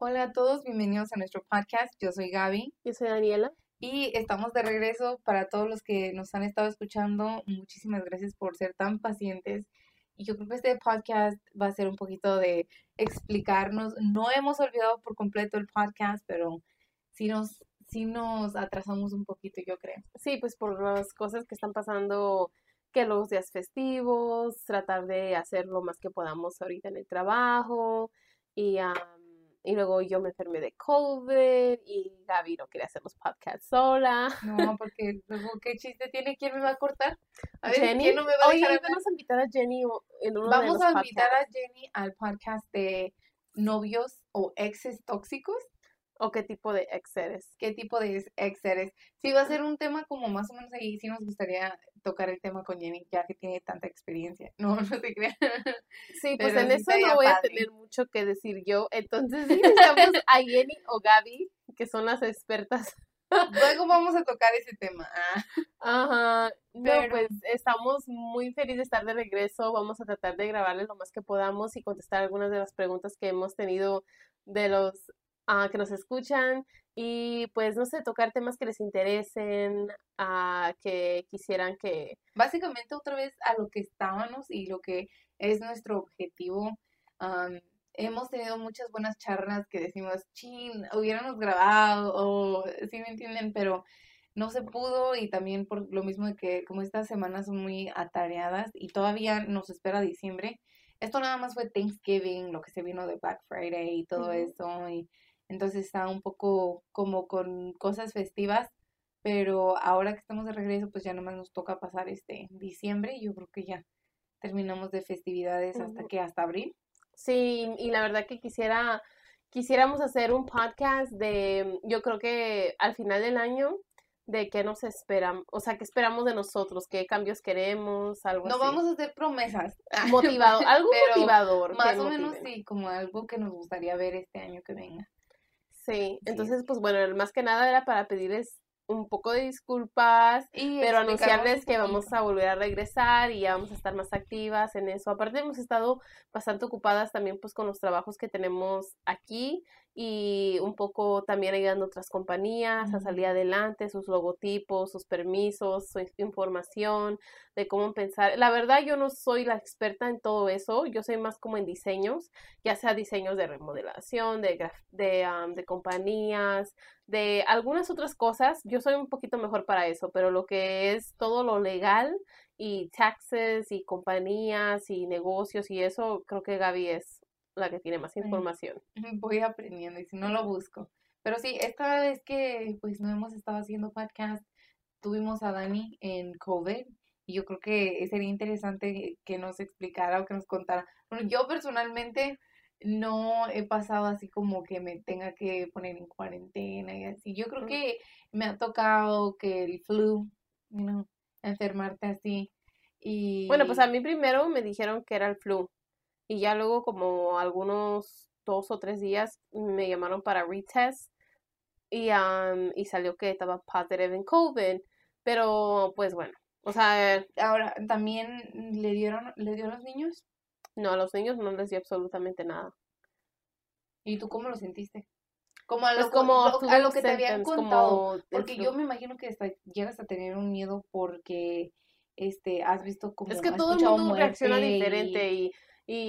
Hola a todos, bienvenidos a nuestro podcast. Yo soy Gaby. Yo soy Daniela. Y estamos de regreso para todos los que nos han estado escuchando. Muchísimas gracias por ser tan pacientes. Y yo creo que este podcast va a ser un poquito de explicarnos. No hemos olvidado por completo el podcast, pero sí nos, sí nos atrasamos un poquito, yo creo. Sí, pues por las cosas que están pasando, que los días festivos, tratar de hacer lo más que podamos ahorita en el trabajo. Y y luego yo me enfermé de COVID y Gaby no quería hacer los podcasts sola. No, porque luego, ¿qué chiste tiene? ¿Quién me va a cortar? A ver, Jenny. ¿quién no me va a Oye, vamos a invitar a Jenny en uno Vamos de a invitar a Jenny al podcast de novios o exes tóxicos. ¿O qué tipo de ex eres? ¿Qué tipo de ex eres? Sí, va a ser un tema como más o menos ahí, sí nos gustaría tocar el tema con Jenny, ya que tiene tanta experiencia. No, no se crea. Sí, pues en eso no voy a tener mucho que decir yo. Entonces sí necesitamos a Jenny o Gaby, que son las expertas. Luego vamos a tocar ese tema. Ah. Ajá. No, pues estamos muy felices de estar de regreso. Vamos a tratar de grabarles lo más que podamos y contestar algunas de las preguntas que hemos tenido de los uh, que nos escuchan y pues no sé, tocar temas que les interesen, a que quisieran que... Básicamente otra vez a lo que estábamos y lo que es nuestro objetivo. hemos tenido muchas buenas charlas que decimos, chin, hubiéramos grabado o sí me entienden, pero no se pudo y también por lo mismo de que como estas semanas son muy atareadas y todavía nos espera diciembre. Esto nada más fue Thanksgiving, lo que se vino de Black Friday y todo eso y entonces está un poco como con cosas festivas, pero ahora que estamos de regreso, pues ya nomás nos toca pasar este diciembre y yo creo que ya terminamos de festividades hasta que hasta abril. Sí, y la verdad que quisiera quisiéramos hacer un podcast de yo creo que al final del año de qué nos esperan, o sea, qué esperamos de nosotros, qué cambios queremos, algo no así. vamos a hacer promesas. Motivado, algo motivador. Más o menos sí, como algo que nos gustaría ver este año que venga. Sí, entonces, pues bueno, más que nada era para pedirles un poco de disculpas, pero anunciarles que vamos a volver a regresar y ya vamos a estar más activas en eso. Aparte hemos estado bastante ocupadas también pues con los trabajos que tenemos aquí y un poco también ayudando a otras compañías a salir adelante, sus logotipos, sus permisos, su información de cómo pensar. La verdad yo no soy la experta en todo eso, yo soy más como en diseños, ya sea diseños de remodelación, de, de, de compañías, de algunas otras cosas, yo soy un poquito mejor para eso, pero lo que es todo lo legal y taxes y compañías y negocios y eso, creo que Gaby es la que tiene más información. Voy aprendiendo y si no lo busco. Pero sí, esta vez que pues no hemos estado haciendo podcast, tuvimos a Dani en COVID y yo creo que sería interesante que nos explicara o que nos contara. Bueno, yo personalmente no he pasado así como que me tenga que poner en cuarentena y así. Yo creo que me ha tocado que el flu, you enfermarte así. Y... Bueno, pues a mí primero me dijeron que era el flu y ya luego como algunos dos o tres días me llamaron para retest y, y salió que estaba positive en COVID, pero pues bueno, o sea... Ahora, ¿también le dieron, le dio a los niños? No, a los niños no les dio absolutamente nada. ¿Y tú cómo lo sentiste? Como a, pues lo, como a lo que te habían contado. Porque yo me imagino que hasta, llegas a tener un miedo porque este has visto como... Es que todo el mundo reacciona diferente y y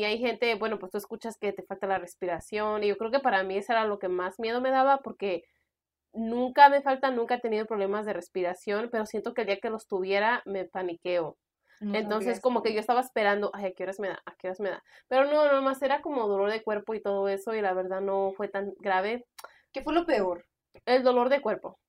hay gente, bueno, pues tú escuchas que te falta la respiración. Y yo creo que para mí eso era lo que más miedo me daba porque nunca me falta, nunca he tenido problemas de respiración, pero siento que el día que los tuviera me paniqueo. Entonces, como que yo estaba esperando, ay, ¿a qué horas me da? ¿A qué horas me da? Pero no, nomás era como dolor de cuerpo y todo eso, y la verdad no fue tan grave. ¿Qué fue lo peor? El dolor de cuerpo.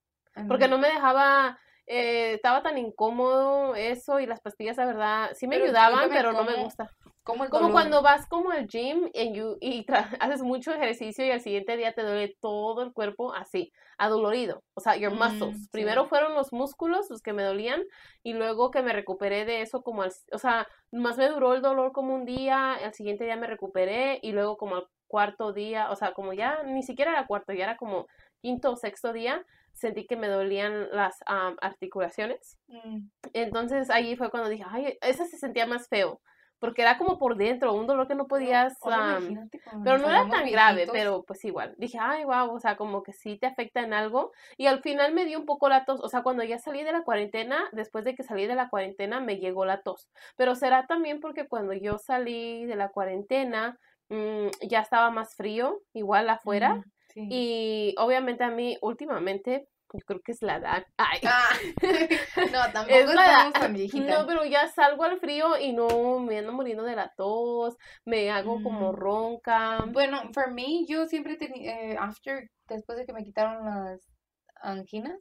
Porque no me dejaba, eh, estaba tan incómodo eso, y las pastillas, la verdad, sí me ayudaban, pero no me gusta. Como cuando vas como al gym y, haces mucho ejercicio y al siguiente día te duele todo el cuerpo así, adolorido. O sea, your muscles. Mm, Primero fueron los músculos los que me dolían y luego que me recuperé de eso como al, o sea, más me duró el dolor como un día, al siguiente día me recuperé y luego como al cuarto día, o sea, como ya ni siquiera era cuarto, ya era como quinto o sexto día, sentí que me dolían las articulaciones. Mm. Entonces ahí fue cuando dije, ay, ese se sentía más feo porque era como por dentro, un dolor que no podías, pero no era tan grave, pero pues igual, dije, ay, wow, o sea, como que sí te afecta en algo, y al final me dio un poco la tos, o sea, cuando ya salí de la cuarentena, después de que salí de la cuarentena, me llegó la tos, pero será también porque cuando yo salí de la cuarentena, mm, ya estaba más frío, igual afuera, y obviamente a mí últimamente yo creo que es la edad. Ay. Ah, no, tampoco es la tan viejita. No, pero ya salgo al frío y no me ando muriendo de la tos, me hago como mm. ronca. Bueno, for me, yo siempre tenía, eh, after, después de que me quitaron las anginas,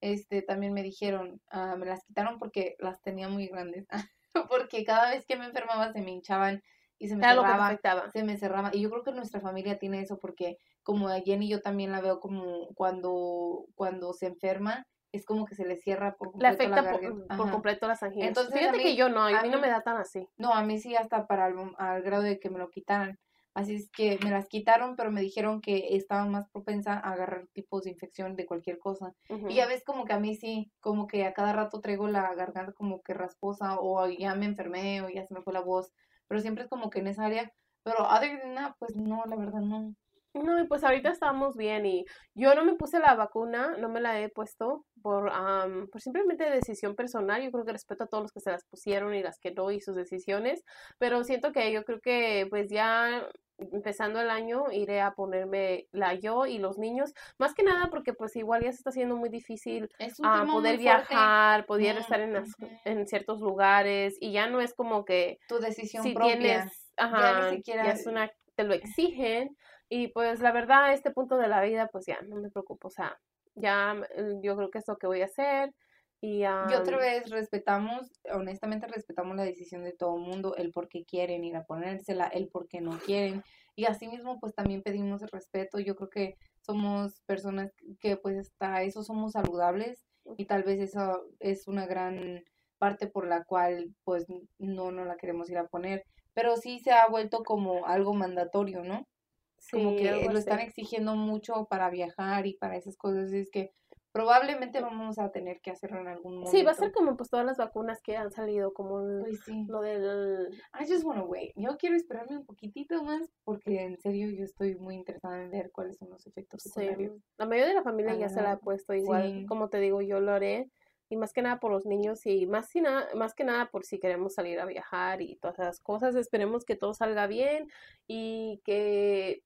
este, también me dijeron, ah, me las quitaron porque las tenía muy grandes. porque cada vez que me enfermaba se me hinchaban y se me cerraba, se me cerraba. Y yo creo que nuestra familia tiene eso porque como a Jenny yo también la veo como cuando, cuando se enferma, es como que se le cierra por completo le afecta por, completo las anginas. Entonces, Fíjate que yo no, a, mí, no me da tan así. No, a mí sí hasta para al, grado de que me lo quitaran. Así es que me las quitaron, pero me dijeron que estaba más propensa a agarrar tipos de infección de cualquier cosa. Y ya ves como que a mí sí, como que a cada rato traigo la garganta como que rasposa o ya me enfermé o ya se me fue la voz. Pero siempre es como que en esa área. Pero other than pues no, la verdad no. No, y pues ahorita estamos bien y yo no me puse la vacuna, no me la he puesto por, por simplemente decisión personal. Yo creo que respeto a todos los que se las pusieron y las que no y sus decisiones, pero siento que yo creo que pues ya empezando el año iré a ponerme la yo y los niños, más que nada porque pues igual ya se está haciendo muy difícil ah, poder viajar, poder estar en, en ciertos lugares y ya no es como que tu decisión si propia. Tienes, ajá, ya, es una te lo exigen y pues la verdad, a este punto de la vida, pues ya, no me preocupo, o sea, ya mm, yo creo que es lo que voy a hacer. Y, y otra vez respetamos, honestamente respetamos la decisión de todo el mundo, el por qué quieren ir a ponérsela, el por qué no quieren. Y asimismo, pues también pedimos el respeto. Yo creo que somos personas que pues hasta eso somos saludables y tal vez eso es una gran parte por la cual pues no, no la queremos ir a poner. Pero sí se ha vuelto como algo mandatorio, ¿no? Como que lo están exigiendo mucho para viajar y para esas cosas. Y es que probablemente vamos a tener que hacerlo en algún momento. Sí, va a ser como pues todas las vacunas que han salido, como pues lo del... I just wanna wait. Yo quiero esperarme un poquitito más porque en serio yo estoy muy interesada en ver cuáles son los efectos secundarios. La mayoría de la familia ya se la ha puesto igual. Como te digo, yo lo haré. Y más que nada por los niños y más, si nada, más que nada por si queremos salir a viajar y todas esas cosas. Esperemos que todo salga bien y que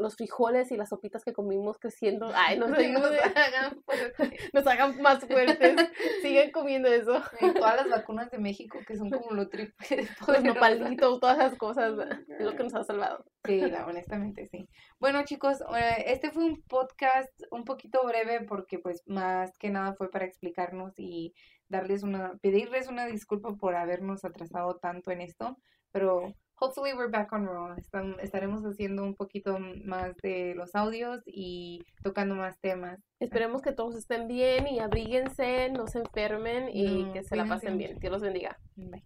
los frijoles y las sopitas que comimos creciendo, ay, nos, hagan, nos hagan más fuertes. Siguen comiendo eso. Y todas las vacunas de México que son como lo triple. Los nopalitos, todas esas cosas, es lo que nos ha salvado. Sí, honestamente sí. Bueno, chicos, eh, este fue un podcast un poquito breve porque pues más que nada fue para explicarnos y darles una, pedirles una disculpa por habernos atrasado tanto en esto, pero hopefully we're back on Raw. estaremos haciendo un poquito más de los audios y tocando más temas. Esperemos que todos estén bien y abríguense, no se enfermen y que se la pasen bien. Dios los bendiga. Bye.